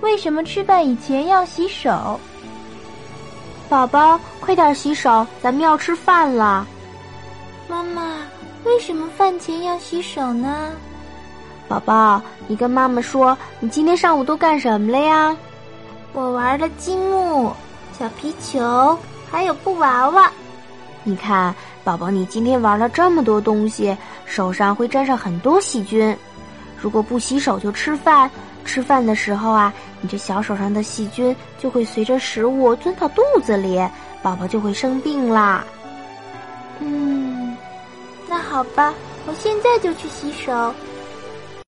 为什么吃饭以前要洗手？宝宝，快点洗手，咱们要吃饭了。妈妈，为什么饭前要洗手呢？宝宝，你跟妈妈说，你今天上午都干什么了呀？我玩了积木、小皮球，还有布娃娃。你看，宝宝，你今天玩了这么多东西，手上会沾上很多细菌。如果不洗手就吃饭，吃饭的时候啊，你这小手上的细菌就会随着食物钻到肚子里，宝宝就会生病啦。嗯，那好吧，我现在就去洗手。